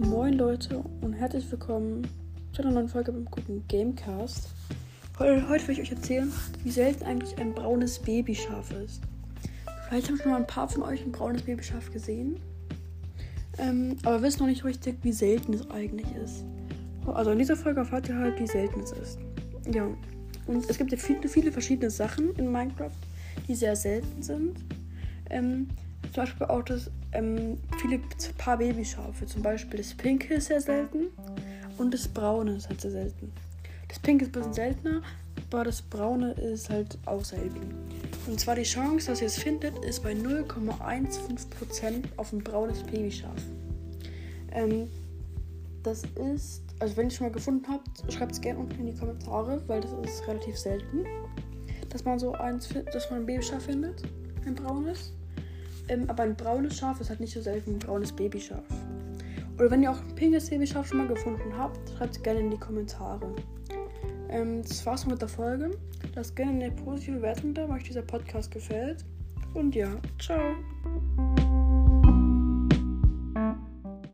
Moin Leute und herzlich willkommen zu einer neuen Folge beim guten Gamecast. Heute, heute will ich euch erzählen, wie selten eigentlich ein braunes Babyschaf ist. Vielleicht haben schon mal ein paar von euch ein braunes Babyschaf gesehen, ähm, aber wissen noch nicht richtig, wie selten es eigentlich ist. Also in dieser Folge erfahrt ihr halt, wie selten es ist. Ja, und es gibt ja viele, viele verschiedene Sachen in Minecraft, die sehr selten sind. Ähm, zum Beispiel auch das ähm, viele paar Babyschafe. Zum Beispiel das Pinke ist sehr selten und das Braune ist halt sehr selten. Das Pinke ist ein bisschen seltener, aber das Braune ist halt auch selten. Und zwar die Chance, dass ihr es findet, ist bei 0,15% auf ein braunes Babyschaf. Ähm, das ist, also wenn ihr es schon mal gefunden habt, schreibt es gerne unten in die Kommentare, weil das ist relativ selten, dass man so eins, dass man ein Babyschaf findet, ein braunes. Ähm, aber ein braunes Schaf ist halt nicht so selten ein braunes Babyschaf. Oder wenn ihr auch ein pinkes Babyschaf schon mal gefunden habt, schreibt es gerne in die Kommentare. Ähm, das war's mit der Folge. Lasst gerne eine positive Bewertung da, wenn euch dieser Podcast gefällt. Und ja, ciao.